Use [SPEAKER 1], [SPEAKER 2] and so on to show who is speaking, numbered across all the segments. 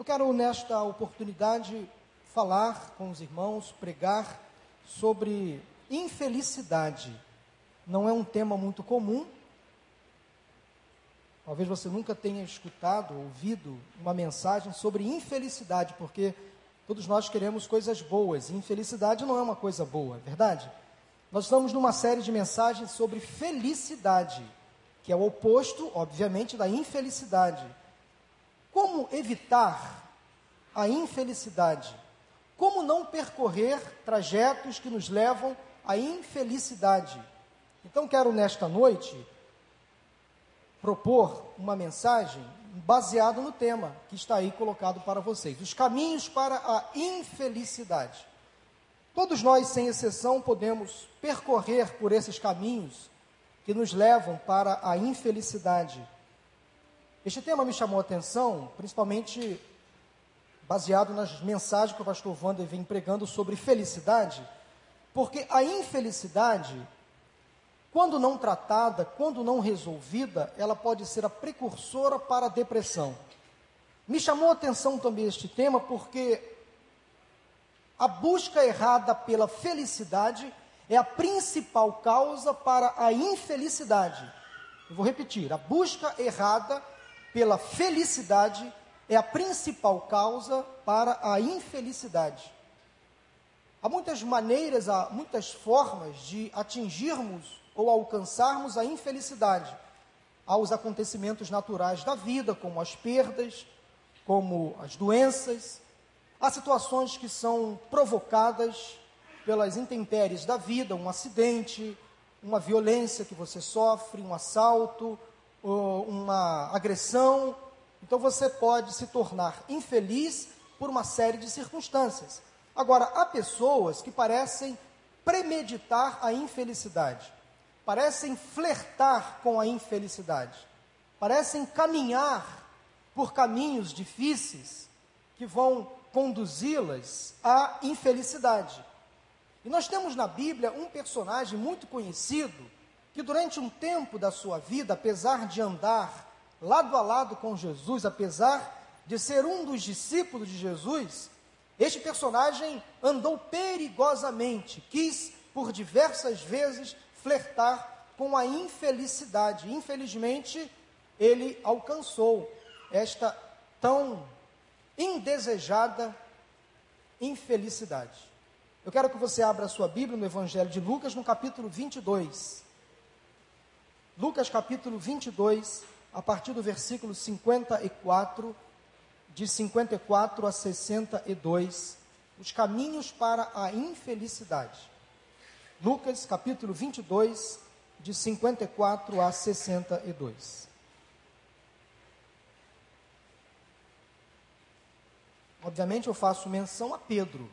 [SPEAKER 1] Eu quero, nesta oportunidade, falar com os irmãos, pregar sobre infelicidade. Não é um tema muito comum. Talvez você nunca tenha escutado, ouvido uma mensagem sobre infelicidade, porque todos nós queremos coisas boas. E infelicidade não é uma coisa boa, é verdade? Nós estamos numa série de mensagens sobre felicidade, que é o oposto, obviamente, da infelicidade. Como evitar a infelicidade? Como não percorrer trajetos que nos levam à infelicidade? Então, quero nesta noite propor uma mensagem baseada no tema que está aí colocado para vocês: os caminhos para a infelicidade. Todos nós, sem exceção, podemos percorrer por esses caminhos que nos levam para a infelicidade. Este tema me chamou a atenção, principalmente baseado nas mensagens que o pastor Wander vem pregando sobre felicidade, porque a infelicidade, quando não tratada, quando não resolvida, ela pode ser a precursora para a depressão. Me chamou a atenção também este tema porque a busca errada pela felicidade é a principal causa para a infelicidade. Eu vou repetir: a busca errada pela felicidade é a principal causa para a infelicidade. Há muitas maneiras, há muitas formas de atingirmos ou alcançarmos a infelicidade. Há os acontecimentos naturais da vida, como as perdas, como as doenças. Há situações que são provocadas pelas intempéries da vida, um acidente, uma violência que você sofre, um assalto, uma agressão. Então você pode se tornar infeliz por uma série de circunstâncias. Agora, há pessoas que parecem premeditar a infelicidade, parecem flertar com a infelicidade, parecem caminhar por caminhos difíceis que vão conduzi-las à infelicidade. E nós temos na Bíblia um personagem muito conhecido que durante um tempo da sua vida, apesar de andar lado a lado com Jesus, apesar de ser um dos discípulos de Jesus, este personagem andou perigosamente, quis por diversas vezes flertar com a infelicidade. Infelizmente, ele alcançou esta tão indesejada infelicidade. Eu quero que você abra a sua Bíblia no Evangelho de Lucas, no capítulo 22. Lucas, capítulo 22, a partir do versículo 54, de 54 a 62, os caminhos para a infelicidade. Lucas, capítulo 22, de 54 a 62. Obviamente eu faço menção a Pedro,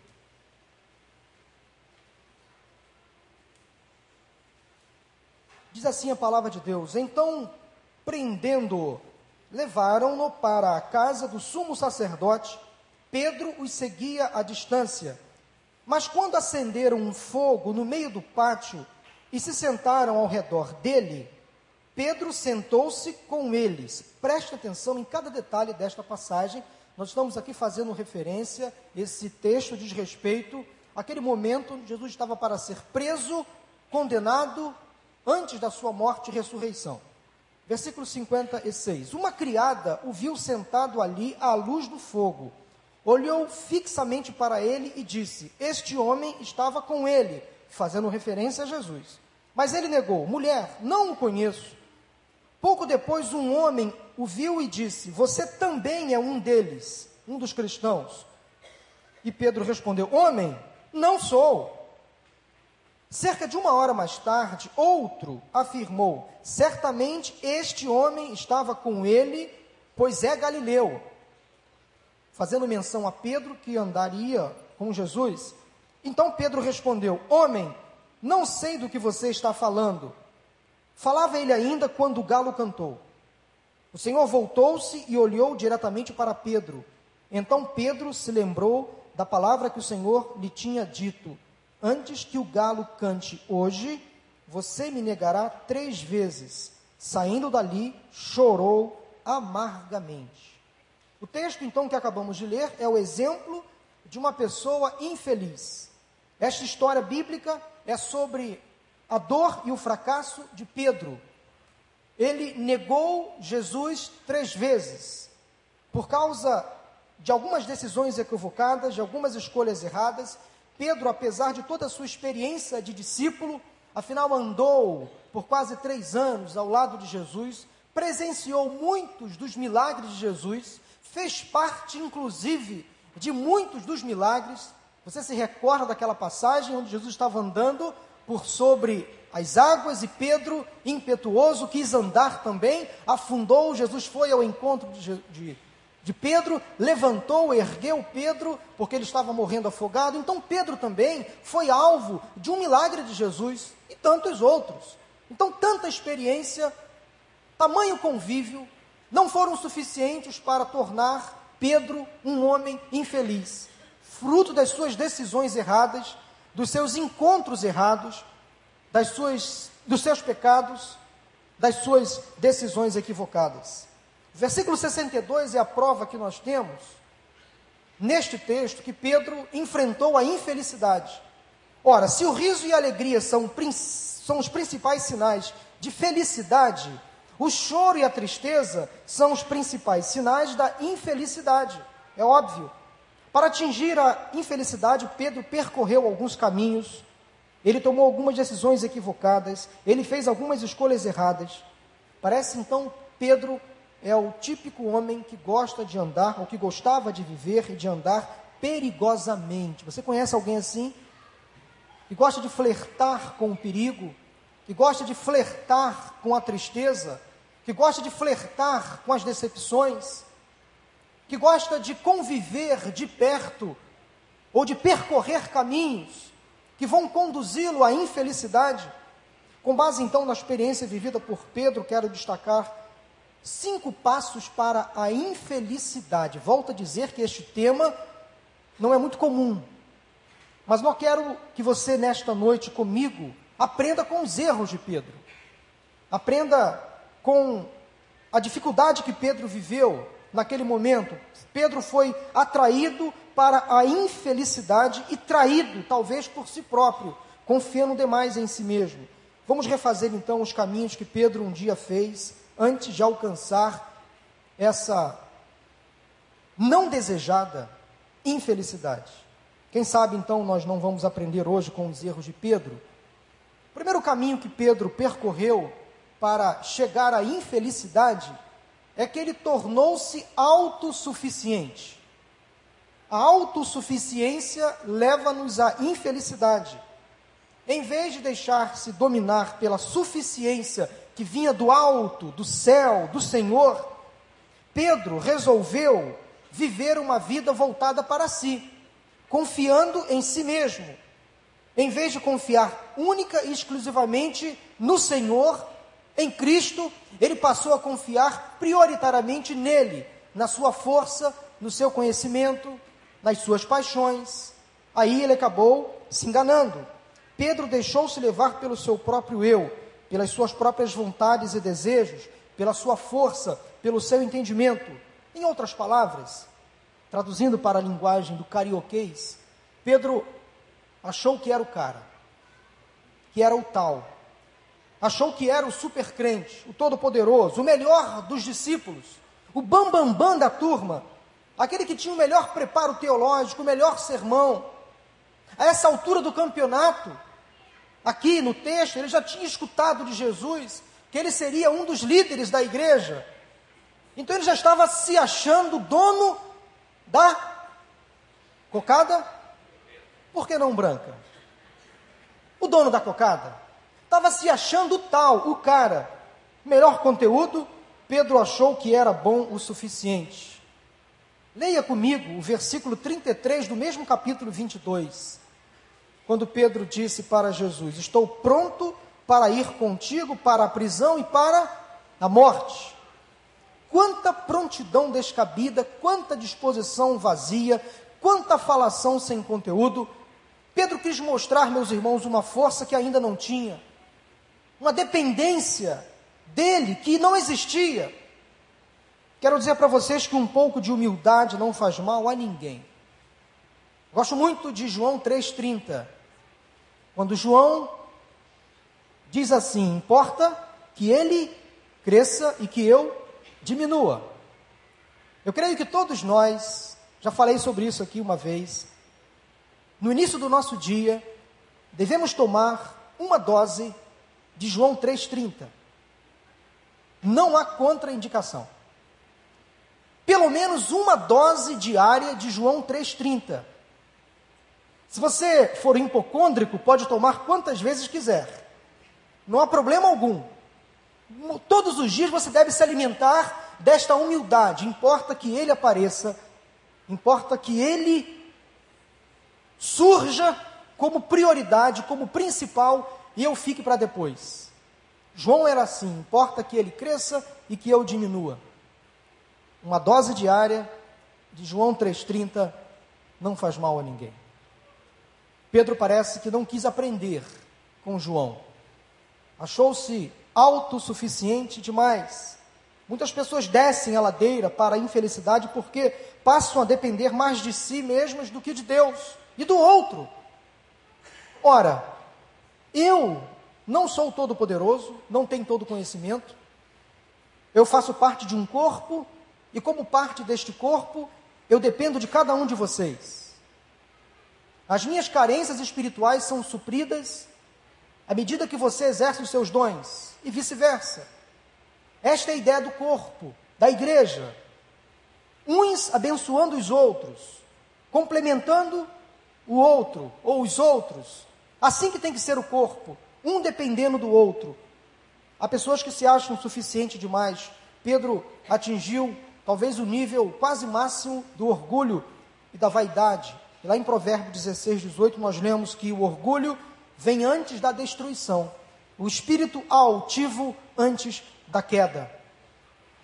[SPEAKER 1] Diz assim a palavra de Deus: Então, prendendo-o, levaram-no para a casa do sumo sacerdote. Pedro os seguia à distância. Mas quando acenderam um fogo no meio do pátio e se sentaram ao redor dele, Pedro sentou-se com eles. Preste atenção em cada detalhe desta passagem. Nós estamos aqui fazendo referência, esse texto diz respeito àquele momento onde Jesus estava para ser preso, condenado antes da sua morte e ressurreição. Versículo 56. Uma criada o viu sentado ali à luz do fogo. Olhou fixamente para ele e disse: Este homem estava com ele, fazendo referência a Jesus. Mas ele negou: Mulher, não o conheço. Pouco depois, um homem o viu e disse: Você também é um deles, um dos cristãos. E Pedro respondeu: Homem, não sou. Cerca de uma hora mais tarde, outro afirmou: Certamente este homem estava com ele, pois é Galileu. Fazendo menção a Pedro que andaria com Jesus. Então Pedro respondeu: Homem, não sei do que você está falando. Falava ele ainda quando o galo cantou. O Senhor voltou-se e olhou diretamente para Pedro. Então Pedro se lembrou da palavra que o Senhor lhe tinha dito Antes que o galo cante hoje, você me negará três vezes. Saindo dali, chorou amargamente. O texto, então, que acabamos de ler é o exemplo de uma pessoa infeliz. Esta história bíblica é sobre a dor e o fracasso de Pedro. Ele negou Jesus três vezes, por causa de algumas decisões equivocadas, de algumas escolhas erradas. Pedro, apesar de toda a sua experiência de discípulo, afinal andou por quase três anos ao lado de Jesus, presenciou muitos dos milagres de Jesus, fez parte, inclusive, de muitos dos milagres. Você se recorda daquela passagem onde Jesus estava andando por sobre as águas e Pedro, impetuoso, quis andar também, afundou. Jesus foi ao encontro de, de, Pedro, levantou, ergueu Pedro, porque ele estava morrendo afogado. Então Pedro também foi alvo de um milagre de Jesus e tantos outros. Então, tanta experiência, tamanho convívio, não foram suficientes para tornar Pedro um homem infeliz, fruto das suas decisões erradas, dos seus encontros errados, das suas, dos seus pecados, das suas decisões equivocadas. Versículo 62 é a prova que nós temos neste texto que Pedro enfrentou a infelicidade. Ora, se o riso e a alegria são, são os principais sinais de felicidade, o choro e a tristeza são os principais sinais da infelicidade, é óbvio. Para atingir a infelicidade, Pedro percorreu alguns caminhos, ele tomou algumas decisões equivocadas, ele fez algumas escolhas erradas. Parece então Pedro é o típico homem que gosta de andar, ou que gostava de viver e de andar perigosamente. Você conhece alguém assim? Que gosta de flertar com o perigo, que gosta de flertar com a tristeza, que gosta de flertar com as decepções, que gosta de conviver de perto ou de percorrer caminhos que vão conduzi-lo à infelicidade. Com base então na experiência vivida por Pedro, quero destacar cinco passos para a infelicidade. Volto a dizer que este tema não é muito comum, mas não quero que você nesta noite comigo aprenda com os erros de Pedro. Aprenda com a dificuldade que Pedro viveu naquele momento. Pedro foi atraído para a infelicidade e traído, talvez por si próprio, confiando demais em si mesmo. Vamos refazer então os caminhos que Pedro um dia fez antes de alcançar essa não desejada infelicidade. Quem sabe então nós não vamos aprender hoje com os erros de Pedro? O primeiro caminho que Pedro percorreu para chegar à infelicidade é que ele tornou-se autossuficiente. A autossuficiência leva-nos à infelicidade. Em vez de deixar-se dominar pela suficiência que vinha do alto, do céu, do Senhor, Pedro resolveu viver uma vida voltada para si, confiando em si mesmo. Em vez de confiar única e exclusivamente no Senhor, em Cristo, ele passou a confiar prioritariamente nele, na sua força, no seu conhecimento, nas suas paixões. Aí ele acabou se enganando. Pedro deixou-se levar pelo seu próprio eu, pelas suas próprias vontades e desejos, pela sua força, pelo seu entendimento. Em outras palavras, traduzindo para a linguagem do carioquês, Pedro achou que era o cara, que era o tal, achou que era o super crente, o todo-poderoso, o melhor dos discípulos, o bambambam bam, bam da turma, aquele que tinha o melhor preparo teológico, o melhor sermão. A essa altura do campeonato, aqui no texto, ele já tinha escutado de Jesus que ele seria um dos líderes da igreja. Então ele já estava se achando dono da cocada, por que não branca? O dono da cocada Estava se achando tal, o cara. Melhor conteúdo, Pedro achou que era bom o suficiente. Leia comigo o versículo 33 do mesmo capítulo 22. Quando Pedro disse para Jesus: Estou pronto para ir contigo para a prisão e para a morte. Quanta prontidão descabida, quanta disposição vazia, quanta falação sem conteúdo. Pedro quis mostrar, meus irmãos, uma força que ainda não tinha uma dependência dele que não existia. Quero dizer para vocês que um pouco de humildade não faz mal a ninguém. Gosto muito de João 3,30. Quando João diz assim: importa que ele cresça e que eu diminua. Eu creio que todos nós, já falei sobre isso aqui uma vez, no início do nosso dia, devemos tomar uma dose de João 3,30. Não há contraindicação pelo menos uma dose diária de João 3,30. Se você for hipocôndrico, pode tomar quantas vezes quiser. Não há problema algum. Todos os dias você deve se alimentar desta humildade. Importa que ele apareça, importa que ele surja como prioridade, como principal, e eu fique para depois. João era assim: importa que ele cresça e que eu diminua uma dose diária de João 3,30 não faz mal a ninguém. Pedro parece que não quis aprender com João. Achou-se autossuficiente demais. Muitas pessoas descem a ladeira para a infelicidade porque passam a depender mais de si mesmas do que de Deus e do outro. Ora, eu não sou todo-poderoso, não tenho todo conhecimento, eu faço parte de um corpo e como parte deste corpo, eu dependo de cada um de vocês. As minhas carências espirituais são supridas à medida que você exerce os seus dons, e vice-versa. Esta é a ideia do corpo, da igreja. Uns abençoando os outros, complementando o outro ou os outros. Assim que tem que ser o corpo, um dependendo do outro. Há pessoas que se acham suficiente demais. Pedro atingiu talvez o nível quase máximo do orgulho e da vaidade. Lá em Provérbios 16, 18, nós lemos que o orgulho vem antes da destruição, o espírito altivo antes da queda.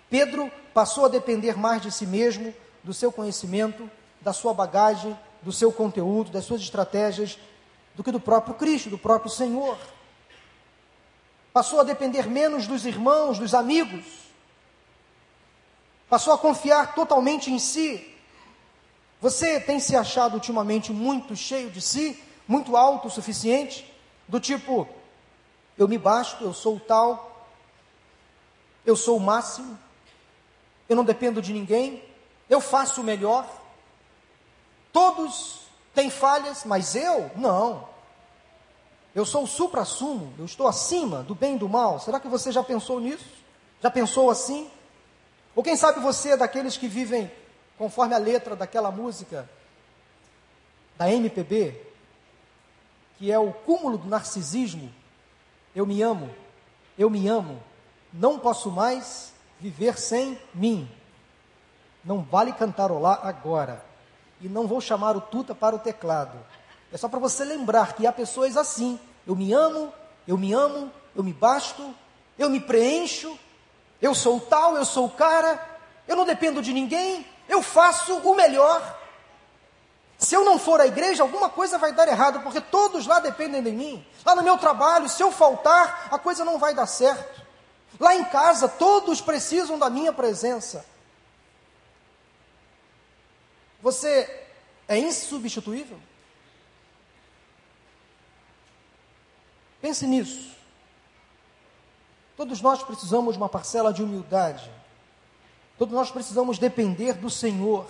[SPEAKER 1] Pedro passou a depender mais de si mesmo, do seu conhecimento, da sua bagagem, do seu conteúdo, das suas estratégias, do que do próprio Cristo, do próprio Senhor. Passou a depender menos dos irmãos, dos amigos, passou a confiar totalmente em si. Você tem se achado ultimamente muito cheio de si, muito autossuficiente, do tipo, eu me basto, eu sou o tal, eu sou o máximo, eu não dependo de ninguém, eu faço o melhor. Todos têm falhas, mas eu não. Eu sou o supra-sumo, eu estou acima do bem e do mal. Será que você já pensou nisso? Já pensou assim? Ou quem sabe você é daqueles que vivem conforme a letra daquela música da MPB, que é o cúmulo do narcisismo. Eu me amo, eu me amo, não posso mais viver sem mim. Não vale cantarolar agora. E não vou chamar o Tuta para o teclado. É só para você lembrar que há pessoas assim. Eu me amo, eu me amo, eu me basto, eu me preencho, eu sou o tal, eu sou o cara, eu não dependo de ninguém, eu faço o melhor. Se eu não for à igreja, alguma coisa vai dar errado, porque todos lá dependem de mim. Lá no meu trabalho, se eu faltar, a coisa não vai dar certo. Lá em casa, todos precisam da minha presença. Você é insubstituível? Pense nisso. Todos nós precisamos de uma parcela de humildade. Todos nós precisamos depender do Senhor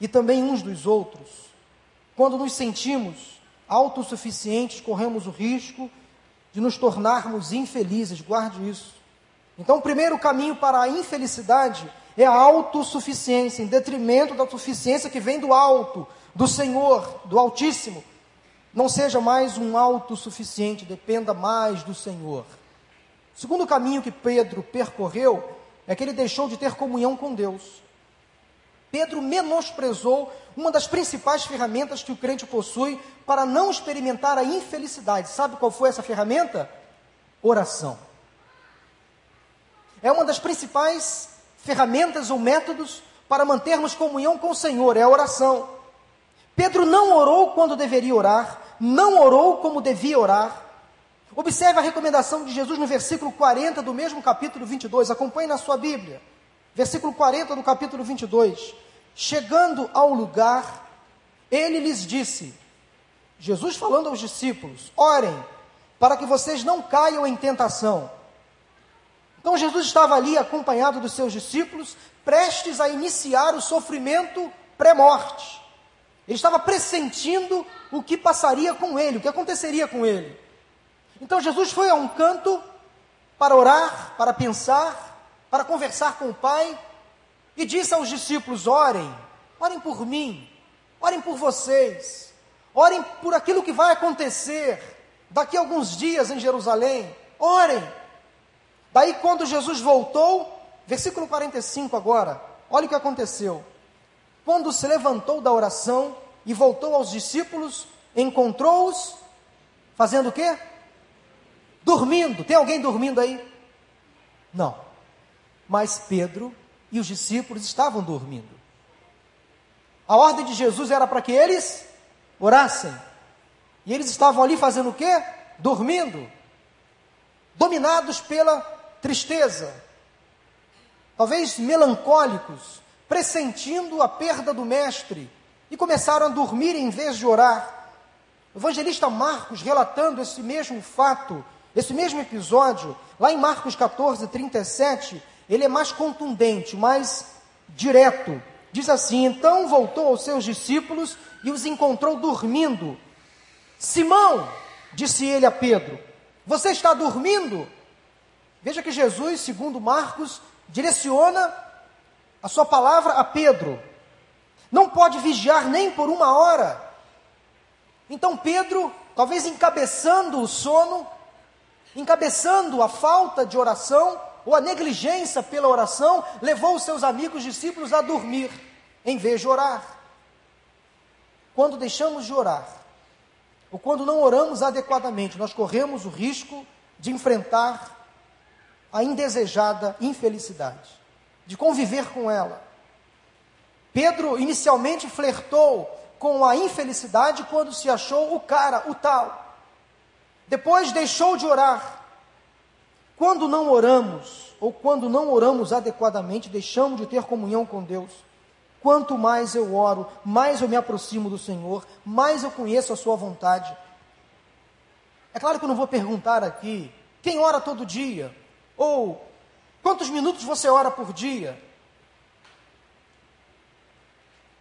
[SPEAKER 1] e também uns dos outros. Quando nos sentimos autossuficientes, corremos o risco de nos tornarmos infelizes, guarde isso. Então, o primeiro caminho para a infelicidade é a autossuficiência, em detrimento da suficiência que vem do alto, do Senhor, do Altíssimo. Não seja mais um autossuficiente, dependa mais do Senhor. O segundo caminho que Pedro percorreu é que ele deixou de ter comunhão com Deus. Pedro menosprezou uma das principais ferramentas que o crente possui para não experimentar a infelicidade. Sabe qual foi essa ferramenta? Oração. É uma das principais ferramentas ou métodos para mantermos comunhão com o Senhor, é a oração. Pedro não orou quando deveria orar, não orou como devia orar, Observe a recomendação de Jesus no versículo 40 do mesmo capítulo 22. Acompanhe na sua Bíblia. Versículo 40 do capítulo 22. Chegando ao lugar, ele lhes disse: Jesus falando aos discípulos: Orem, para que vocês não caiam em tentação. Então Jesus estava ali acompanhado dos seus discípulos, prestes a iniciar o sofrimento pré-morte. Ele estava pressentindo o que passaria com ele, o que aconteceria com ele. Então Jesus foi a um canto para orar, para pensar, para conversar com o Pai e disse aos discípulos: Orem, orem por mim, orem por vocês, orem por aquilo que vai acontecer daqui a alguns dias em Jerusalém. Orem. Daí, quando Jesus voltou, versículo 45 agora, olha o que aconteceu. Quando se levantou da oração e voltou aos discípulos, encontrou-os fazendo o quê? Dormindo. Tem alguém dormindo aí? Não. Mas Pedro e os discípulos estavam dormindo. A ordem de Jesus era para que eles orassem. E eles estavam ali fazendo o quê? Dormindo. Dominados pela tristeza. Talvez melancólicos, pressentindo a perda do mestre, e começaram a dormir em vez de orar. O evangelista Marcos, relatando esse mesmo fato, esse mesmo episódio, lá em Marcos 14, 37, ele é mais contundente, mais direto. Diz assim: Então voltou aos seus discípulos e os encontrou dormindo. Simão, disse ele a Pedro, você está dormindo? Veja que Jesus, segundo Marcos, direciona a sua palavra a Pedro. Não pode vigiar nem por uma hora. Então Pedro, talvez encabeçando o sono, encabeçando a falta de oração ou a negligência pela oração, levou os seus amigos discípulos a dormir em vez de orar. Quando deixamos de orar, ou quando não oramos adequadamente, nós corremos o risco de enfrentar a indesejada infelicidade, de conviver com ela. Pedro inicialmente flertou com a infelicidade quando se achou o cara, o tal. Depois deixou de orar. Quando não oramos, ou quando não oramos adequadamente, deixamos de ter comunhão com Deus. Quanto mais eu oro, mais eu me aproximo do Senhor, mais eu conheço a Sua vontade. É claro que eu não vou perguntar aqui quem ora todo dia, ou quantos minutos você ora por dia.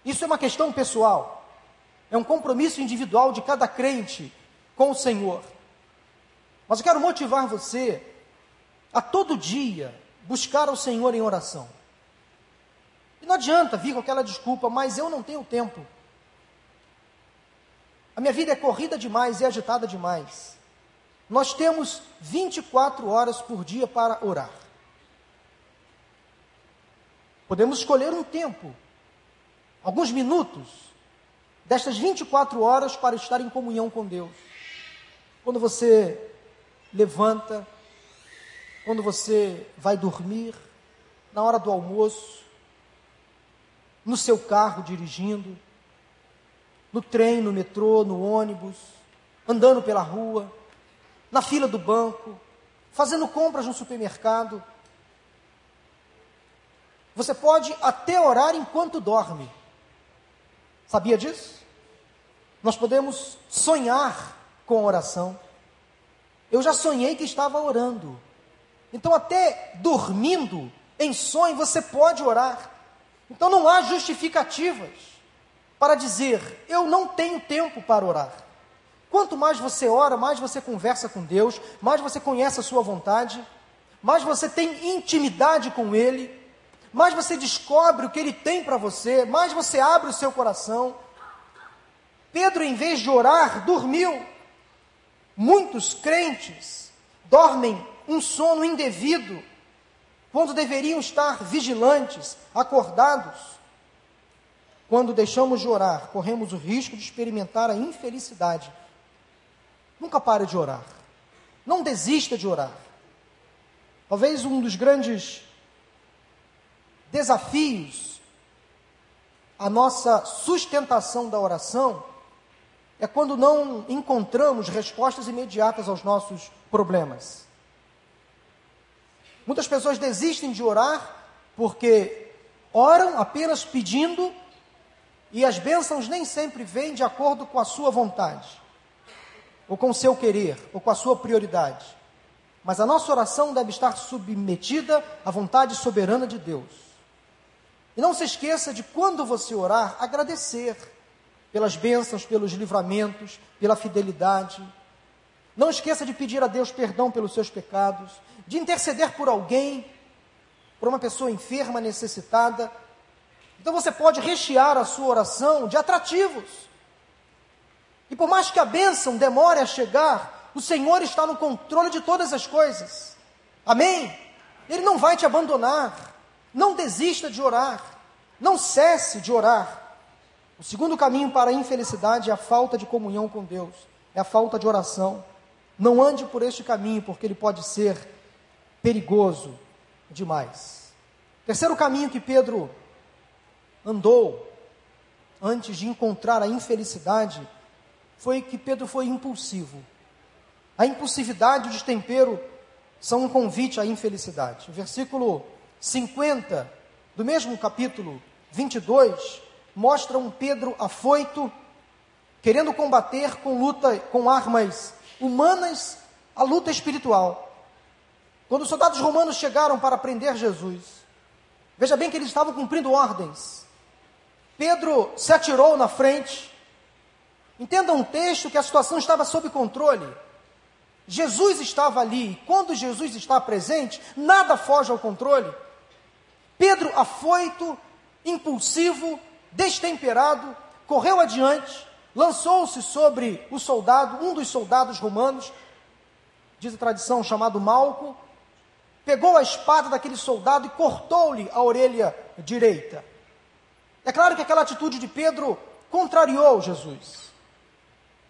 [SPEAKER 1] Isso é uma questão pessoal, é um compromisso individual de cada crente com o Senhor. Mas eu quero motivar você a todo dia buscar o Senhor em oração. E não adianta vir com aquela desculpa, mas eu não tenho tempo. A minha vida é corrida demais, é agitada demais. Nós temos 24 horas por dia para orar. Podemos escolher um tempo, alguns minutos, destas 24 horas para estar em comunhão com Deus. Quando você levanta, quando você vai dormir, na hora do almoço, no seu carro dirigindo, no trem, no metrô, no ônibus, andando pela rua, na fila do banco, fazendo compras no supermercado. Você pode até orar enquanto dorme. Sabia disso? Nós podemos sonhar com oração. Eu já sonhei que estava orando. Então, até dormindo, em sonho, você pode orar. Então, não há justificativas para dizer, eu não tenho tempo para orar. Quanto mais você ora, mais você conversa com Deus, mais você conhece a sua vontade, mais você tem intimidade com Ele, mais você descobre o que Ele tem para você, mais você abre o seu coração. Pedro, em vez de orar, dormiu. Muitos crentes dormem um sono indevido, quando deveriam estar vigilantes, acordados. Quando deixamos de orar, corremos o risco de experimentar a infelicidade. Nunca pare de orar. Não desista de orar. Talvez um dos grandes desafios à nossa sustentação da oração é quando não encontramos respostas imediatas aos nossos problemas. Muitas pessoas desistem de orar porque oram apenas pedindo e as bênçãos nem sempre vêm de acordo com a sua vontade, ou com o seu querer, ou com a sua prioridade. Mas a nossa oração deve estar submetida à vontade soberana de Deus. E não se esqueça de quando você orar, agradecer pelas bênçãos, pelos livramentos, pela fidelidade. Não esqueça de pedir a Deus perdão pelos seus pecados, de interceder por alguém, por uma pessoa enferma, necessitada. Então você pode rechear a sua oração de atrativos. E por mais que a bênção demore a chegar, o Senhor está no controle de todas as coisas. Amém? Ele não vai te abandonar. Não desista de orar. Não cesse de orar. O segundo caminho para a infelicidade é a falta de comunhão com Deus, é a falta de oração. Não ande por este caminho, porque ele pode ser perigoso demais. Terceiro caminho que Pedro andou antes de encontrar a infelicidade foi que Pedro foi impulsivo. A impulsividade e o destempero são um convite à infelicidade. O versículo 50 do mesmo capítulo 22 mostra um Pedro afoito, querendo combater com luta, com armas humanas, a luta espiritual. Quando os soldados romanos chegaram para prender Jesus, veja bem que eles estavam cumprindo ordens. Pedro se atirou na frente. Entenda um texto que a situação estava sob controle. Jesus estava ali, e quando Jesus está presente, nada foge ao controle. Pedro, afoito, impulsivo, destemperado, correu adiante, lançou-se sobre o soldado, um dos soldados romanos, diz a tradição, chamado Malco, pegou a espada daquele soldado e cortou-lhe a orelha direita. É claro que aquela atitude de Pedro contrariou Jesus.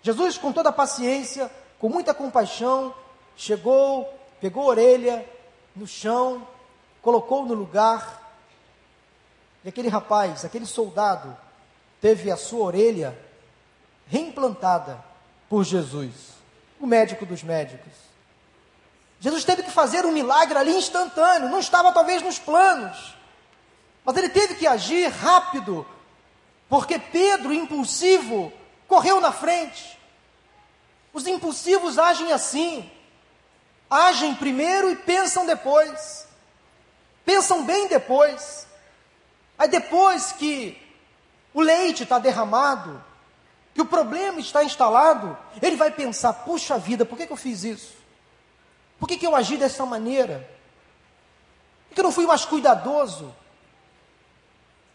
[SPEAKER 1] Jesus, com toda a paciência, com muita compaixão, chegou, pegou a orelha no chão, colocou no lugar e aquele rapaz, aquele soldado, teve a sua orelha reimplantada por Jesus, o médico dos médicos. Jesus teve que fazer um milagre ali instantâneo, não estava talvez nos planos, mas ele teve que agir rápido, porque Pedro, impulsivo, correu na frente. Os impulsivos agem assim, agem primeiro e pensam depois, pensam bem depois. Aí depois que o leite está derramado, que o problema está instalado, ele vai pensar: puxa vida, por que, que eu fiz isso? Por que, que eu agi dessa maneira? Por que, que eu não fui mais cuidadoso?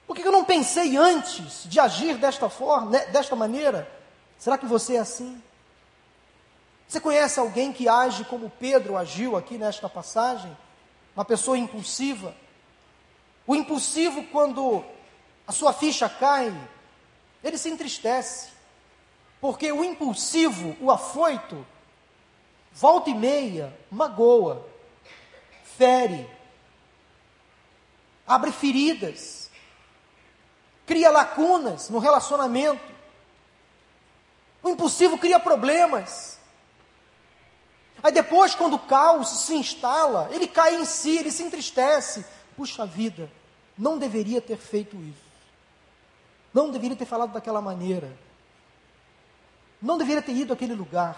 [SPEAKER 1] Por que, que eu não pensei antes de agir desta forma, né, desta maneira? Será que você é assim? Você conhece alguém que age como Pedro agiu aqui nesta passagem? Uma pessoa impulsiva, o impulsivo, quando a sua ficha cai, ele se entristece. Porque o impulsivo, o afoito, volta e meia, magoa, fere, abre feridas, cria lacunas no relacionamento. O impulsivo cria problemas. Aí depois, quando o caos se instala, ele cai em si, ele se entristece, puxa vida, não deveria ter feito isso. Não deveria ter falado daquela maneira. Não deveria ter ido àquele lugar.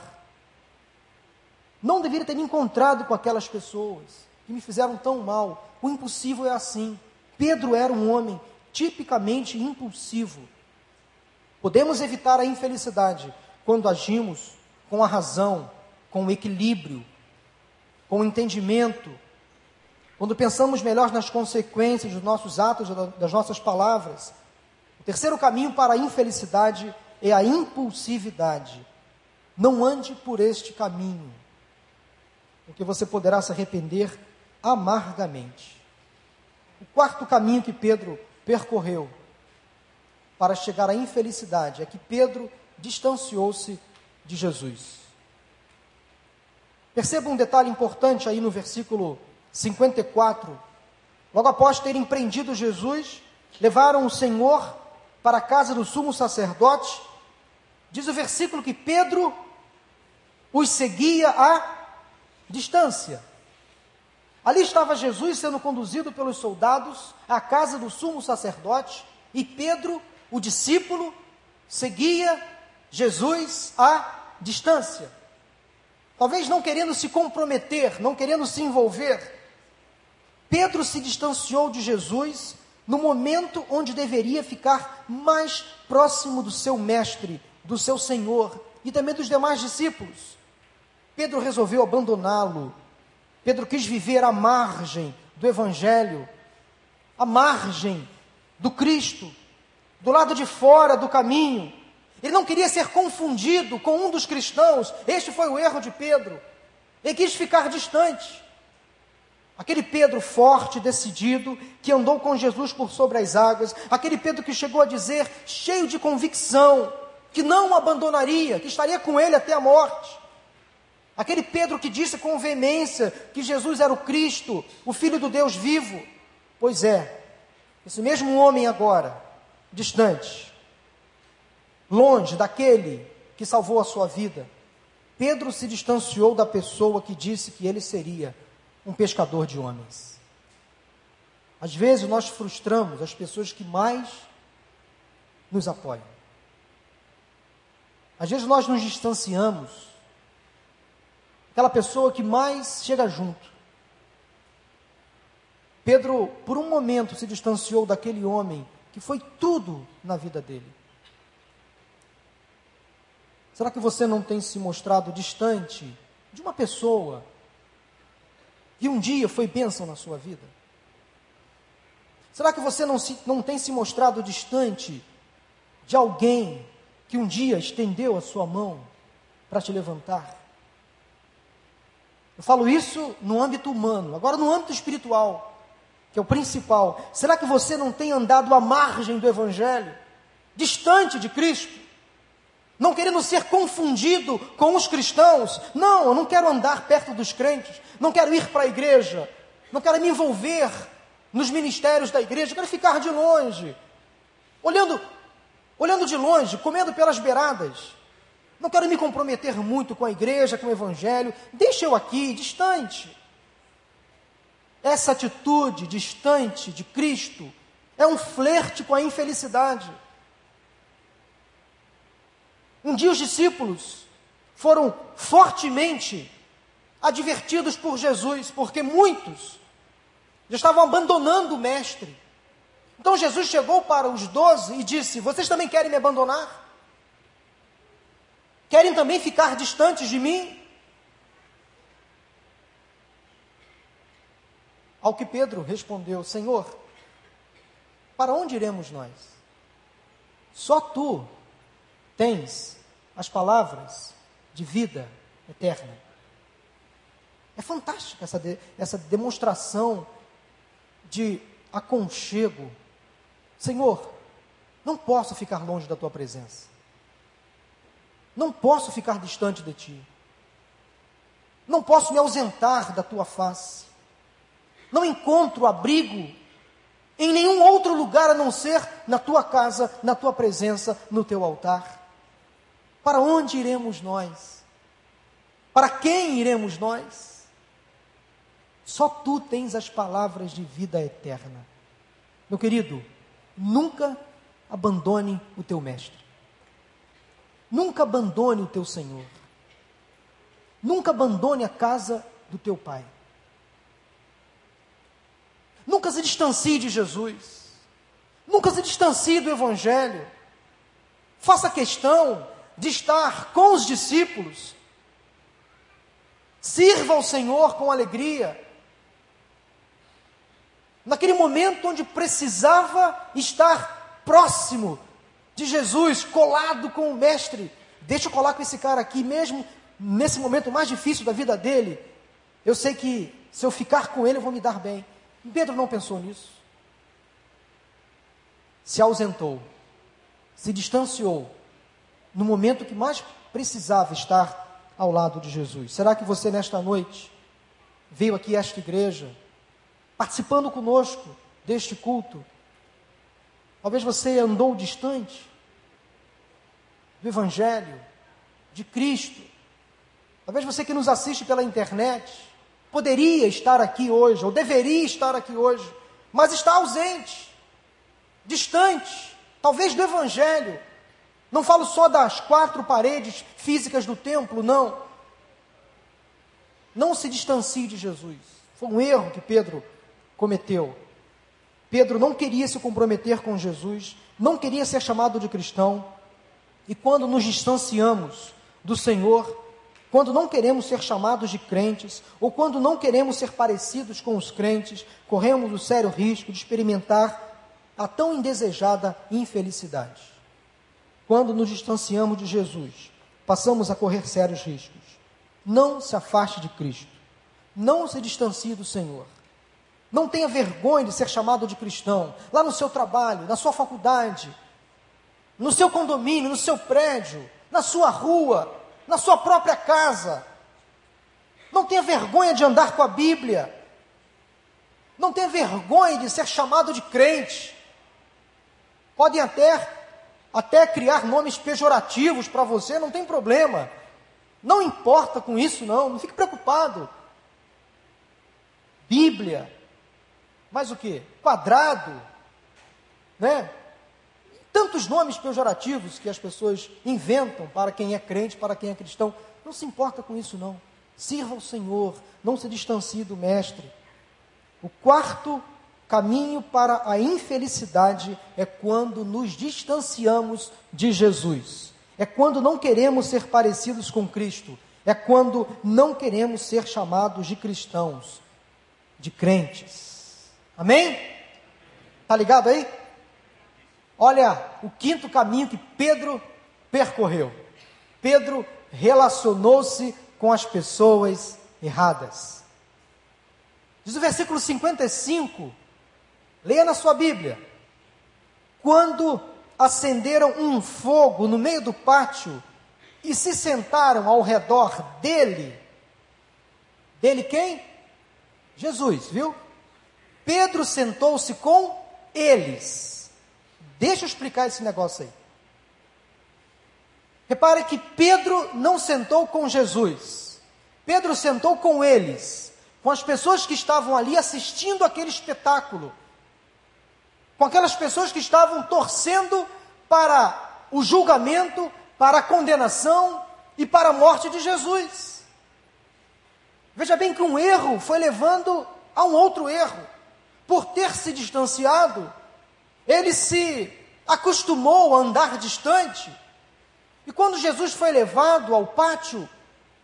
[SPEAKER 1] Não deveria ter me encontrado com aquelas pessoas que me fizeram tão mal. O impulsivo é assim. Pedro era um homem tipicamente impulsivo. Podemos evitar a infelicidade quando agimos com a razão, com o equilíbrio, com o entendimento, quando pensamos melhor nas consequências dos nossos atos, das nossas palavras. O terceiro caminho para a infelicidade é a impulsividade. Não ande por este caminho, porque você poderá se arrepender amargamente. O quarto caminho que Pedro percorreu para chegar à infelicidade é que Pedro distanciou-se de Jesus. Perceba um detalhe importante aí no versículo 54, logo após terem prendido Jesus, levaram o Senhor para a casa do sumo sacerdote. Diz o versículo que Pedro os seguia à distância. Ali estava Jesus sendo conduzido pelos soldados à casa do sumo sacerdote e Pedro, o discípulo, seguia Jesus à distância. Talvez não querendo se comprometer, não querendo se envolver. Pedro se distanciou de Jesus no momento onde deveria ficar mais próximo do seu mestre, do seu Senhor e também dos demais discípulos. Pedro resolveu abandoná-lo. Pedro quis viver à margem do Evangelho, à margem do Cristo, do lado de fora do caminho. Ele não queria ser confundido com um dos cristãos. Este foi o erro de Pedro. Ele quis ficar distante. Aquele Pedro forte, decidido, que andou com Jesus por sobre as águas, aquele Pedro que chegou a dizer, cheio de convicção, que não o abandonaria, que estaria com ele até a morte. Aquele Pedro que disse com veemência que Jesus era o Cristo, o Filho do Deus vivo. Pois é, esse mesmo homem agora, distante, longe daquele que salvou a sua vida, Pedro se distanciou da pessoa que disse que ele seria um pescador de homens. Às vezes nós frustramos as pessoas que mais nos apoiam. Às vezes nós nos distanciamos aquela pessoa que mais chega junto. Pedro, por um momento, se distanciou daquele homem que foi tudo na vida dele. Será que você não tem se mostrado distante de uma pessoa que um dia foi bênção na sua vida? Será que você não, se, não tem se mostrado distante de alguém que um dia estendeu a sua mão para te levantar? Eu falo isso no âmbito humano, agora no âmbito espiritual, que é o principal. Será que você não tem andado à margem do Evangelho, distante de Cristo? Não querendo ser confundido com os cristãos. Não, eu não quero andar perto dos crentes, não quero ir para a igreja, não quero me envolver nos ministérios da igreja, eu quero ficar de longe, olhando, olhando de longe, comendo pelas beiradas. Não quero me comprometer muito com a igreja, com o evangelho. Deixa eu aqui, distante. Essa atitude distante de Cristo é um flerte com a infelicidade. Um dia os discípulos foram fortemente advertidos por Jesus, porque muitos já estavam abandonando o Mestre. Então Jesus chegou para os doze e disse: Vocês também querem me abandonar? Querem também ficar distantes de mim? Ao que Pedro respondeu: Senhor, para onde iremos nós? Só tu tens as palavras de vida eterna. É fantástica essa, de, essa demonstração de aconchego. Senhor, não posso ficar longe da tua presença. Não posso ficar distante de ti. Não posso me ausentar da tua face. Não encontro abrigo em nenhum outro lugar a não ser na tua casa, na tua presença, no teu altar. Para onde iremos nós? Para quem iremos nós? Só tu tens as palavras de vida eterna. Meu querido, nunca abandone o teu mestre. Nunca abandone o teu Senhor. Nunca abandone a casa do teu Pai. Nunca se distancie de Jesus. Nunca se distancie do Evangelho. Faça questão de estar com os discípulos. Sirva ao Senhor com alegria. Naquele momento onde precisava estar próximo de Jesus, colado com o Mestre. Deixa eu colar com esse cara aqui, mesmo nesse momento mais difícil da vida dele. Eu sei que se eu ficar com ele, eu vou me dar bem. Pedro não pensou nisso. Se ausentou, se distanciou, no momento que mais precisava estar ao lado de Jesus. Será que você, nesta noite, veio aqui a esta igreja, participando conosco deste culto? Talvez você andou distante do Evangelho, de Cristo. Talvez você que nos assiste pela internet, poderia estar aqui hoje, ou deveria estar aqui hoje, mas está ausente, distante, talvez do Evangelho. Não falo só das quatro paredes físicas do templo, não. Não se distancie de Jesus. Foi um erro que Pedro cometeu. Pedro não queria se comprometer com Jesus, não queria ser chamado de cristão. E quando nos distanciamos do Senhor, quando não queremos ser chamados de crentes, ou quando não queremos ser parecidos com os crentes, corremos o sério risco de experimentar a tão indesejada infelicidade. Quando nos distanciamos de Jesus, passamos a correr sérios riscos. Não se afaste de Cristo. Não se distancie do Senhor. Não tenha vergonha de ser chamado de cristão. Lá no seu trabalho, na sua faculdade, no seu condomínio, no seu prédio, na sua rua, na sua própria casa. Não tenha vergonha de andar com a Bíblia. Não tenha vergonha de ser chamado de crente. Podem até, até criar nomes pejorativos para você, não tem problema. Não importa com isso, não, não fique preocupado. Bíblia, mais o que? Quadrado, né? tantos nomes pejorativos que as pessoas inventam para quem é crente, para quem é cristão. Não se importa com isso, não. Sirva ao Senhor, não se distancie do Mestre. O quarto caminho para a infelicidade é quando nos distanciamos de Jesus. É quando não queremos ser parecidos com Cristo. É quando não queremos ser chamados de cristãos, de crentes. Amém? Tá ligado aí? Olha o quinto caminho que Pedro percorreu. Pedro relacionou-se com as pessoas erradas. Diz o versículo 55, leia na sua Bíblia. Quando acenderam um fogo no meio do pátio e se sentaram ao redor dele, dele quem? Jesus, viu? Pedro sentou-se com eles. Deixa eu explicar esse negócio aí. Repare que Pedro não sentou com Jesus. Pedro sentou com eles, com as pessoas que estavam ali assistindo aquele espetáculo, com aquelas pessoas que estavam torcendo para o julgamento, para a condenação e para a morte de Jesus. Veja bem que um erro foi levando a um outro erro. Por ter se distanciado, ele se acostumou a andar distante. E quando Jesus foi levado ao pátio,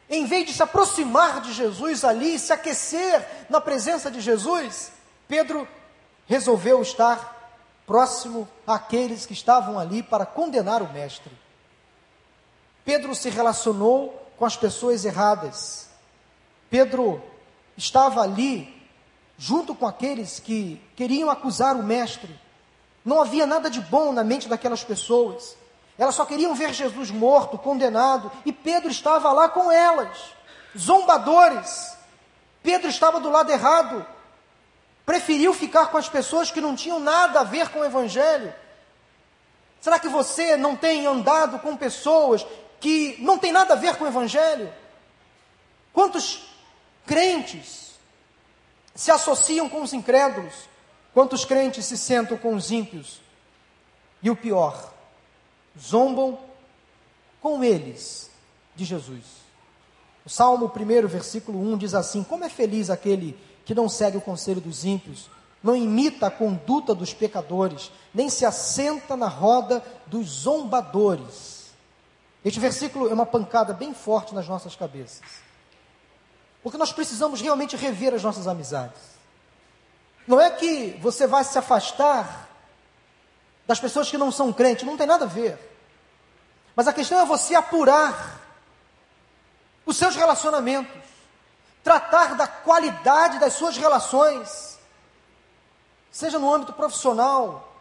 [SPEAKER 1] em vez de se aproximar de Jesus ali, se aquecer na presença de Jesus, Pedro resolveu estar próximo àqueles que estavam ali para condenar o Mestre. Pedro se relacionou com as pessoas erradas. Pedro estava ali junto com aqueles que queriam acusar o Mestre. Não havia nada de bom na mente daquelas pessoas. Elas só queriam ver Jesus morto, condenado, e Pedro estava lá com elas, zombadores. Pedro estava do lado errado. Preferiu ficar com as pessoas que não tinham nada a ver com o Evangelho. Será que você não tem andado com pessoas que não têm nada a ver com o Evangelho? Quantos crentes se associam com os incrédulos? Quantos crentes se sentam com os ímpios? E o pior, zombam com eles de Jesus. O Salmo 1, versículo 1 diz assim: Como é feliz aquele que não segue o conselho dos ímpios, não imita a conduta dos pecadores, nem se assenta na roda dos zombadores. Este versículo é uma pancada bem forte nas nossas cabeças. Porque nós precisamos realmente rever as nossas amizades. Não é que você vai se afastar das pessoas que não são crentes, não tem nada a ver. Mas a questão é você apurar os seus relacionamentos, tratar da qualidade das suas relações, seja no âmbito profissional,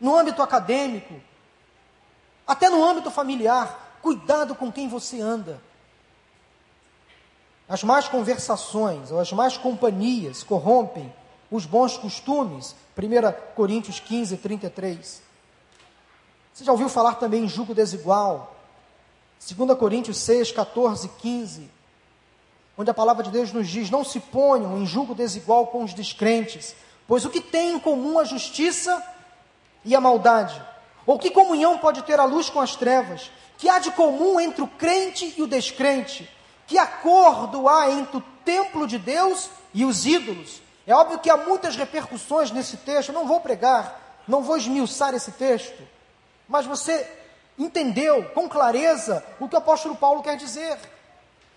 [SPEAKER 1] no âmbito acadêmico, até no âmbito familiar. Cuidado com quem você anda. As más conversações ou as más companhias corrompem os bons costumes. 1 Coríntios 15, 33. Você já ouviu falar também em julgo desigual? 2 Coríntios 6, 14, 15. Onde a palavra de Deus nos diz: não se ponham em julgo desigual com os descrentes, pois o que tem em comum a justiça e a maldade? Ou que comunhão pode ter a luz com as trevas? Que há de comum entre o crente e o descrente? Que acordo há entre o templo de Deus e os ídolos? É óbvio que há muitas repercussões nesse texto, não vou pregar, não vou esmiuçar esse texto, mas você entendeu com clareza o que o apóstolo Paulo quer dizer.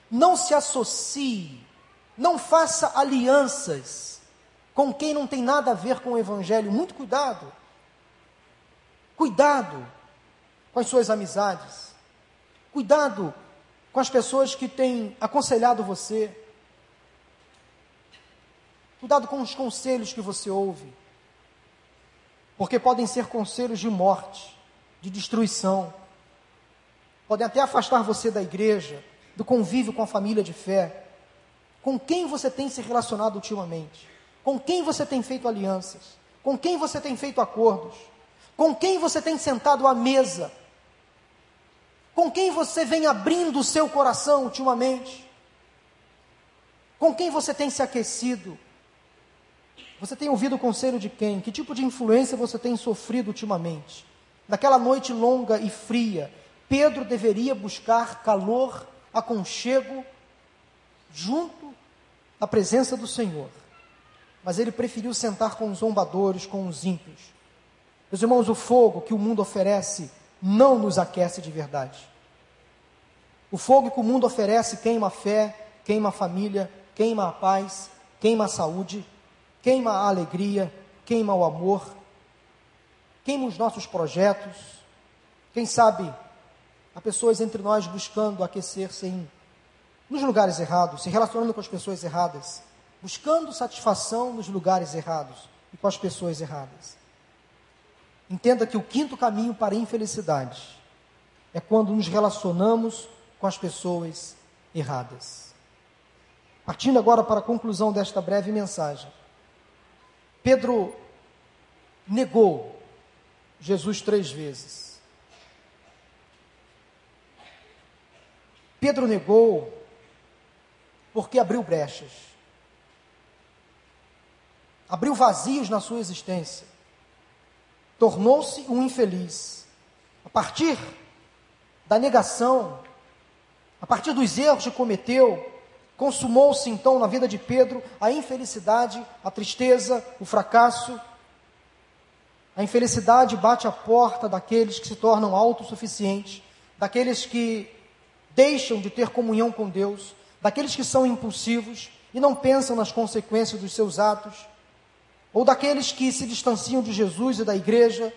[SPEAKER 1] Não se associe, não faça alianças com quem não tem nada a ver com o evangelho. Muito cuidado. Cuidado com as suas amizades. Cuidado com as pessoas que têm aconselhado você. Cuidado com os conselhos que você ouve. Porque podem ser conselhos de morte, de destruição. Podem até afastar você da igreja, do convívio com a família de fé. Com quem você tem se relacionado ultimamente? Com quem você tem feito alianças? Com quem você tem feito acordos? Com quem você tem sentado à mesa? Com quem você vem abrindo o seu coração ultimamente? Com quem você tem se aquecido? Você tem ouvido o conselho de quem? Que tipo de influência você tem sofrido ultimamente? Naquela noite longa e fria, Pedro deveria buscar calor, aconchego, junto à presença do Senhor. Mas ele preferiu sentar com os zombadores, com os ímpios. Meus irmãos, o fogo que o mundo oferece não nos aquece de verdade. O fogo que o mundo oferece queima a fé, queima a família, queima a paz, queima a saúde, queima a alegria, queima o amor, queima os nossos projetos. Quem sabe há pessoas entre nós buscando aquecer-se nos lugares errados, se relacionando com as pessoas erradas, buscando satisfação nos lugares errados e com as pessoas erradas. Entenda que o quinto caminho para a infelicidade é quando nos relacionamos com as pessoas erradas. Partindo agora para a conclusão desta breve mensagem. Pedro negou Jesus três vezes. Pedro negou porque abriu brechas, abriu vazios na sua existência tornou-se um infeliz. A partir da negação, a partir dos erros que cometeu, consumou-se então na vida de Pedro a infelicidade, a tristeza, o fracasso. A infelicidade bate à porta daqueles que se tornam autossuficientes, daqueles que deixam de ter comunhão com Deus, daqueles que são impulsivos e não pensam nas consequências dos seus atos ou daqueles que se distanciam de Jesus e da igreja,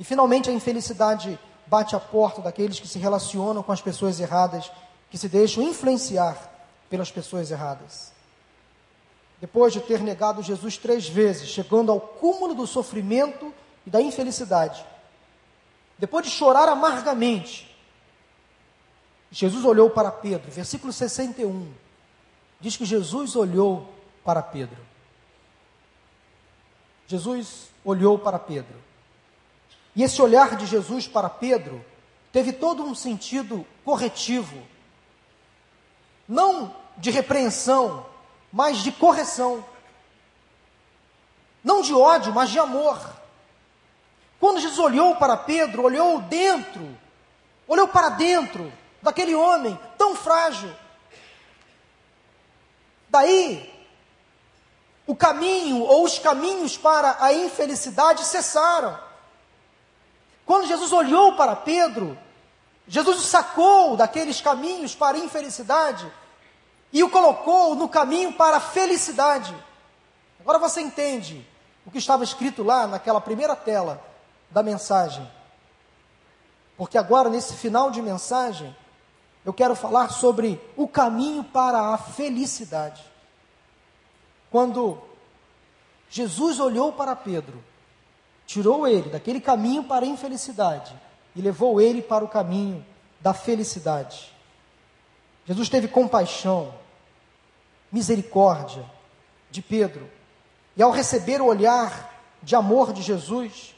[SPEAKER 1] e finalmente a infelicidade bate à porta daqueles que se relacionam com as pessoas erradas, que se deixam influenciar pelas pessoas erradas. Depois de ter negado Jesus três vezes, chegando ao cúmulo do sofrimento e da infelicidade, depois de chorar amargamente, Jesus olhou para Pedro, versículo 61, diz que Jesus olhou para Pedro. Jesus olhou para Pedro. E esse olhar de Jesus para Pedro teve todo um sentido corretivo, não de repreensão, mas de correção. Não de ódio, mas de amor. Quando Jesus olhou para Pedro, olhou dentro, olhou para dentro daquele homem tão frágil. Daí o caminho ou os caminhos para a infelicidade cessaram. Quando Jesus olhou para Pedro, Jesus o sacou daqueles caminhos para a infelicidade e o colocou no caminho para a felicidade. Agora você entende o que estava escrito lá naquela primeira tela da mensagem. Porque agora, nesse final de mensagem, eu quero falar sobre o caminho para a felicidade. Quando Jesus olhou para Pedro, tirou ele daquele caminho para a infelicidade e levou ele para o caminho da felicidade. Jesus teve compaixão, misericórdia de Pedro, e ao receber o olhar de amor de Jesus,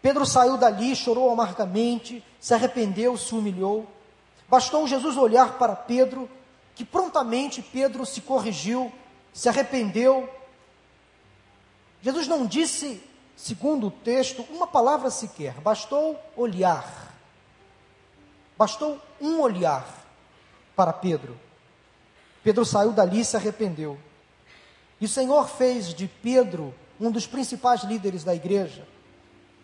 [SPEAKER 1] Pedro saiu dali, chorou amargamente, se arrependeu, se humilhou. Bastou Jesus olhar para Pedro que prontamente Pedro se corrigiu, se arrependeu. Jesus não disse, segundo o texto, uma palavra sequer, bastou olhar. Bastou um olhar para Pedro. Pedro saiu dali e se arrependeu. E o Senhor fez de Pedro um dos principais líderes da igreja.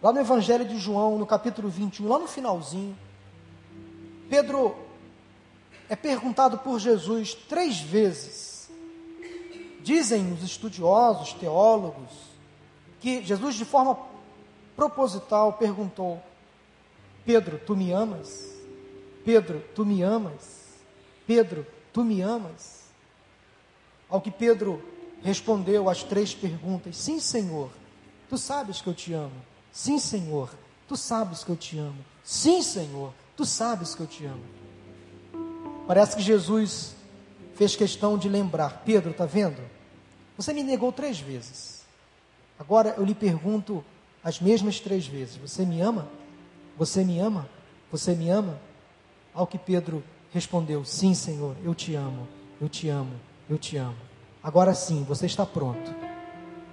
[SPEAKER 1] Lá no Evangelho de João, no capítulo 21, lá no finalzinho, Pedro é perguntado por Jesus três vezes. Dizem os estudiosos, teólogos, que Jesus, de forma proposital, perguntou: Pedro, tu me amas? Pedro, tu me amas? Pedro, tu me amas? Ao que Pedro respondeu às três perguntas: Sim, Senhor, tu sabes que eu te amo. Sim, Senhor, tu sabes que eu te amo. Sim, Senhor, tu sabes que eu te amo. Parece que Jesus fez questão de lembrar: Pedro, está vendo? Você me negou três vezes. Agora eu lhe pergunto as mesmas três vezes: Você me ama? Você me ama? Você me ama? Ao que Pedro respondeu: Sim, Senhor, eu te amo, eu te amo, eu te amo. Agora sim, você está pronto.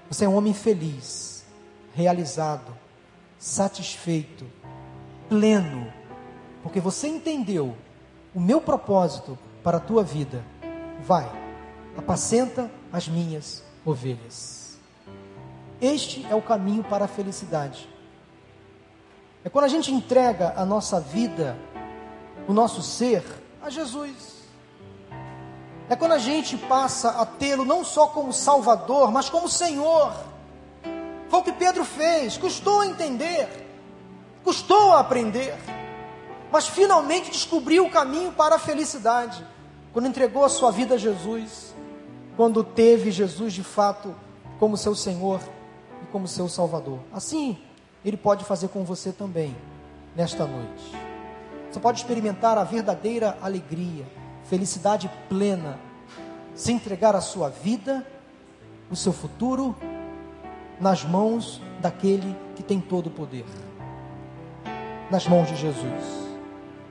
[SPEAKER 1] Você é um homem feliz, realizado, satisfeito, pleno, porque você entendeu o meu propósito para a tua vida. Vai, apacenta as minhas ovelhas. Este é o caminho para a felicidade. É quando a gente entrega a nossa vida, o nosso ser, a Jesus. É quando a gente passa a tê-lo não só como Salvador, mas como Senhor. Foi o que Pedro fez, custou a entender, custou a aprender mas finalmente descobriu o caminho para a felicidade, quando entregou a sua vida a Jesus, quando teve Jesus de fato como seu Senhor e como seu Salvador. Assim, Ele pode fazer com você também, nesta noite. Você pode experimentar a verdadeira alegria, felicidade plena, se entregar a sua vida, o seu futuro, nas mãos daquele que tem todo o poder nas mãos de Jesus.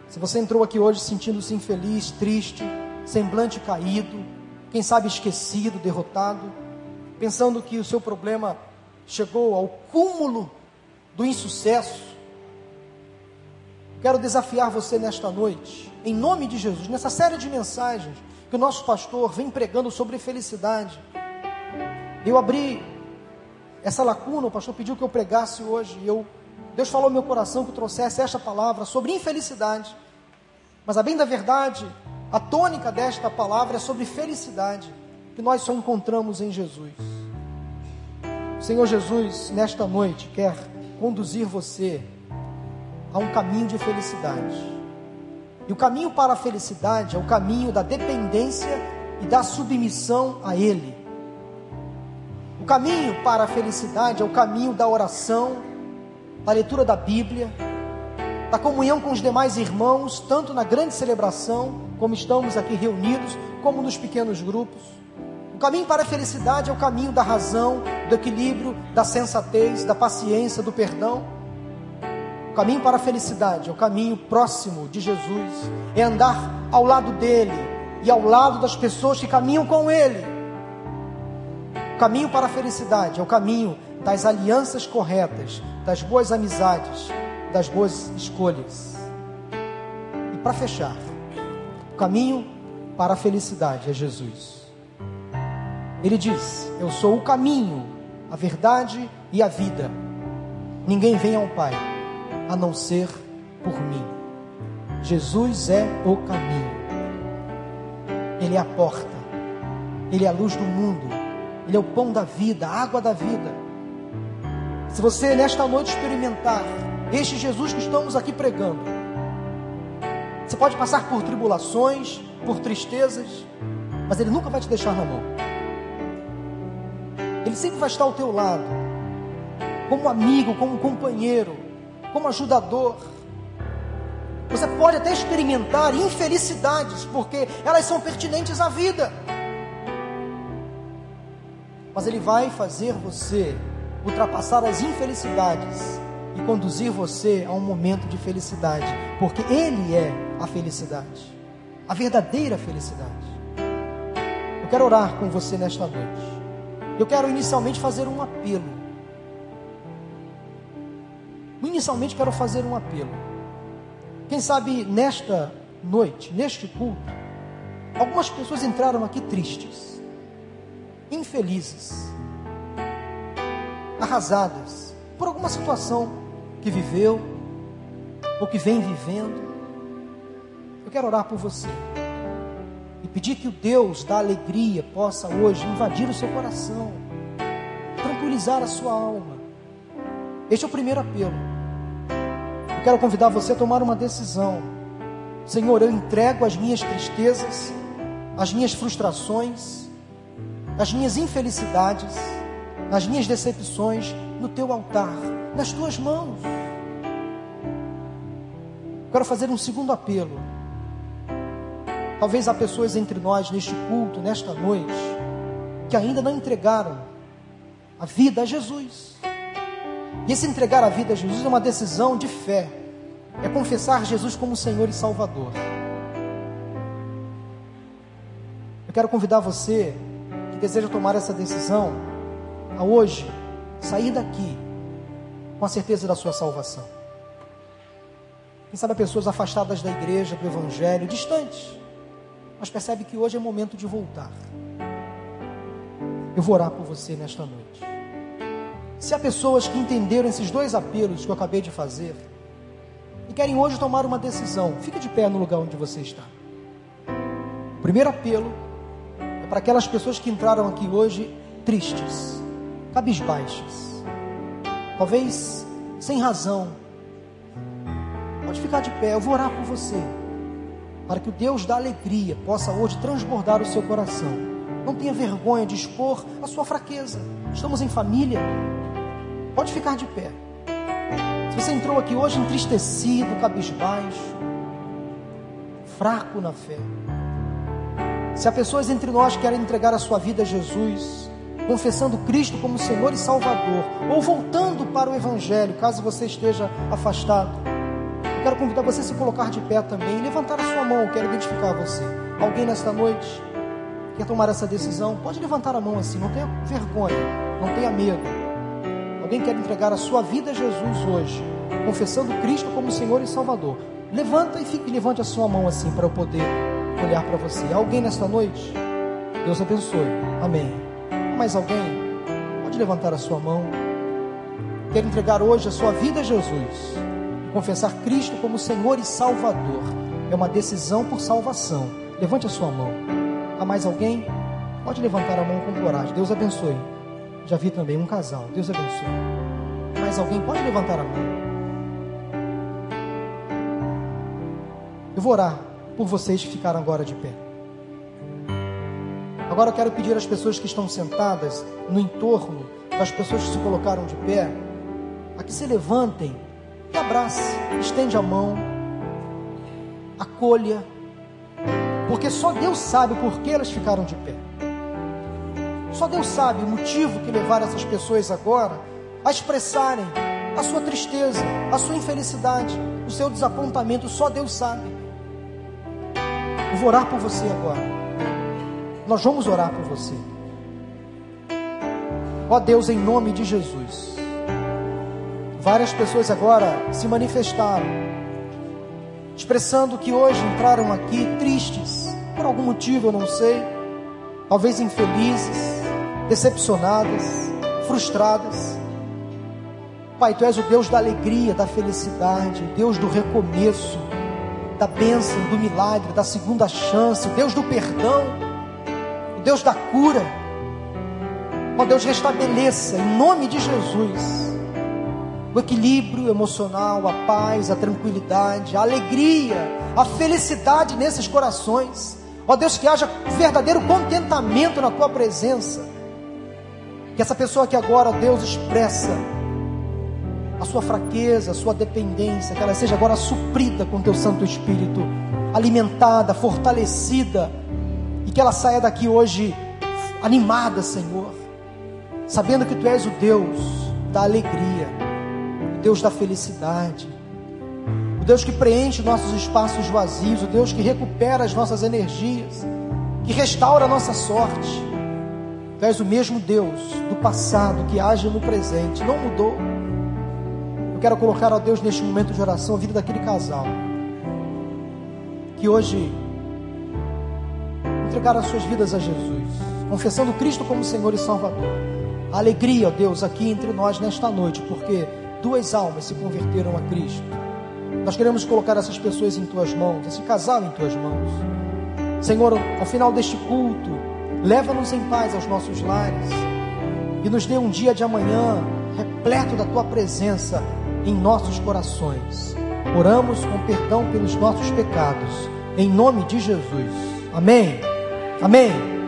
[SPEAKER 1] Se você entrou aqui hoje sentindo-se infeliz, triste, semblante caído, quem sabe esquecido, derrotado, pensando que o seu problema chegou ao cúmulo do insucesso, quero desafiar você nesta noite, em nome de Jesus, nessa série de mensagens que o nosso pastor vem pregando sobre felicidade. Eu abri essa lacuna, o pastor pediu que eu pregasse hoje, e eu Deus falou no meu coração que trouxesse esta palavra sobre infelicidade. Mas a bem da verdade, a tônica desta palavra é sobre felicidade, que nós só encontramos em Jesus. O Senhor Jesus, nesta noite, quer conduzir você a um caminho de felicidade. E o caminho para a felicidade é o caminho da dependência e da submissão a Ele. O caminho para a felicidade é o caminho da oração, da leitura da Bíblia, da comunhão com os demais irmãos, tanto na grande celebração, como estamos aqui reunidos, como nos pequenos grupos. O caminho para a felicidade é o caminho da razão, do equilíbrio, da sensatez, da paciência, do perdão. O caminho para a felicidade é o caminho próximo de Jesus, é andar ao lado dele e ao lado das pessoas que caminham com ele. O caminho para a felicidade é o caminho das alianças corretas, das boas amizades, das boas escolhas. E para fechar, o caminho para a felicidade é Jesus. Ele diz: Eu sou o caminho, a verdade e a vida. Ninguém vem ao Pai a não ser por mim. Jesus é o caminho. Ele é a porta. Ele é a luz do mundo. Ele é o pão da vida, a água da vida. Se você nesta noite experimentar este Jesus que estamos aqui pregando. Você pode passar por tribulações, por tristezas, mas Ele nunca vai te deixar na mão. Ele sempre vai estar ao teu lado, como amigo, como companheiro, como ajudador. Você pode até experimentar infelicidades, porque elas são pertinentes à vida. Mas Ele vai fazer você ultrapassar as infelicidades e conduzir você a um momento de felicidade, porque Ele é a felicidade, a verdadeira felicidade. Eu quero orar com você nesta noite. Eu quero inicialmente fazer um apelo. Inicialmente quero fazer um apelo. Quem sabe nesta noite, neste culto, algumas pessoas entraram aqui tristes, infelizes, arrasadas por alguma situação que viveu ou que vem vivendo. Eu quero orar por você e pedir que o Deus da alegria possa hoje invadir o seu coração, tranquilizar a sua alma. Este é o primeiro apelo. Eu quero convidar você a tomar uma decisão. Senhor, eu entrego as minhas tristezas, as minhas frustrações, as minhas infelicidades, as minhas decepções no teu altar, nas tuas mãos. Quero fazer um segundo apelo. Talvez há pessoas entre nós neste culto, nesta noite, que ainda não entregaram a vida a Jesus. E esse entregar a vida a Jesus é uma decisão de fé, é confessar Jesus como Senhor e Salvador. Eu quero convidar você que deseja tomar essa decisão a hoje sair daqui com a certeza da sua salvação. Quem sabe pessoas afastadas da igreja, do evangelho, distantes, mas percebe que hoje é momento de voltar. Eu vou orar por você nesta noite. Se há pessoas que entenderam esses dois apelos que eu acabei de fazer e querem hoje tomar uma decisão, fique de pé no lugar onde você está. O primeiro apelo é para aquelas pessoas que entraram aqui hoje tristes, cabisbaixas, talvez sem razão. Pode ficar de pé, eu vou orar por você, para que o Deus da alegria possa hoje transbordar o seu coração. Não tenha vergonha de expor a sua fraqueza. Estamos em família. Pode ficar de pé. Se você entrou aqui hoje entristecido, cabisbaixo, fraco na fé. Se há pessoas entre nós que querem entregar a sua vida a Jesus, confessando Cristo como Senhor e Salvador, ou voltando para o Evangelho, caso você esteja afastado. Eu quero convidar você a se colocar de pé também e levantar a sua mão. Eu quero identificar você. Alguém nesta noite quer tomar essa decisão? Pode levantar a mão assim, não tenha vergonha, não tenha medo. Alguém quer entregar a sua vida a Jesus hoje, confessando Cristo como Senhor e Salvador? Levanta e fique, levante a sua mão assim para eu poder olhar para você. Alguém nesta noite? Deus abençoe. Amém. Mais alguém? Pode levantar a sua mão. Quer entregar hoje a sua vida a Jesus. Confessar Cristo como Senhor e Salvador. É uma decisão por salvação. Levante a sua mão. Há mais alguém? Pode levantar a mão com coragem. Deus abençoe. Já vi também um casal. Deus abençoe. Mais alguém? Pode levantar a mão. Eu vou orar por vocês que ficaram agora de pé. Agora eu quero pedir às pessoas que estão sentadas no entorno das pessoas que se colocaram de pé, a que se levantem e abrace, estende a mão, acolha, porque só Deus sabe por que elas ficaram de pé. Só Deus sabe o motivo que levaram essas pessoas agora a expressarem a sua tristeza, a sua infelicidade, o seu desapontamento. Só Deus sabe. Eu vou orar por você agora. Nós vamos orar por você. Ó Deus, em nome de Jesus. Várias pessoas agora se manifestaram, expressando que hoje entraram aqui tristes, por algum motivo eu não sei, talvez infelizes, decepcionadas, frustradas. Pai, tu és o Deus da alegria, da felicidade, Deus do recomeço, da bênção, do milagre, da segunda chance, Deus do perdão. Deus da cura. Ó Deus, restabeleça em nome de Jesus o equilíbrio emocional, a paz, a tranquilidade, a alegria, a felicidade nesses corações. Ó Deus, que haja verdadeiro contentamento na tua presença. Que essa pessoa que agora, ó Deus, expressa a sua fraqueza, a sua dependência, que ela seja agora suprida com teu Santo Espírito, alimentada, fortalecida e que ela saia daqui hoje animada, Senhor, sabendo que Tu és o Deus da alegria, o Deus da felicidade, o Deus que preenche nossos espaços vazios, o Deus que recupera as nossas energias, que restaura a nossa sorte. Tu és o mesmo Deus do passado que age no presente, não mudou. Eu quero colocar a Deus neste momento de oração a vida daquele casal que hoje entregaram as suas vidas a Jesus, confessando Cristo como Senhor e Salvador. A alegria, ó Deus, aqui entre nós nesta noite, porque duas almas se converteram a Cristo. Nós queremos colocar essas pessoas em tuas mãos, esse casal em tuas mãos. Senhor, ao final deste culto, leva-nos em paz aos nossos lares e nos dê um dia de amanhã repleto da tua presença em nossos corações. Oramos com perdão pelos nossos pecados, em nome de Jesus. Amém. Amém.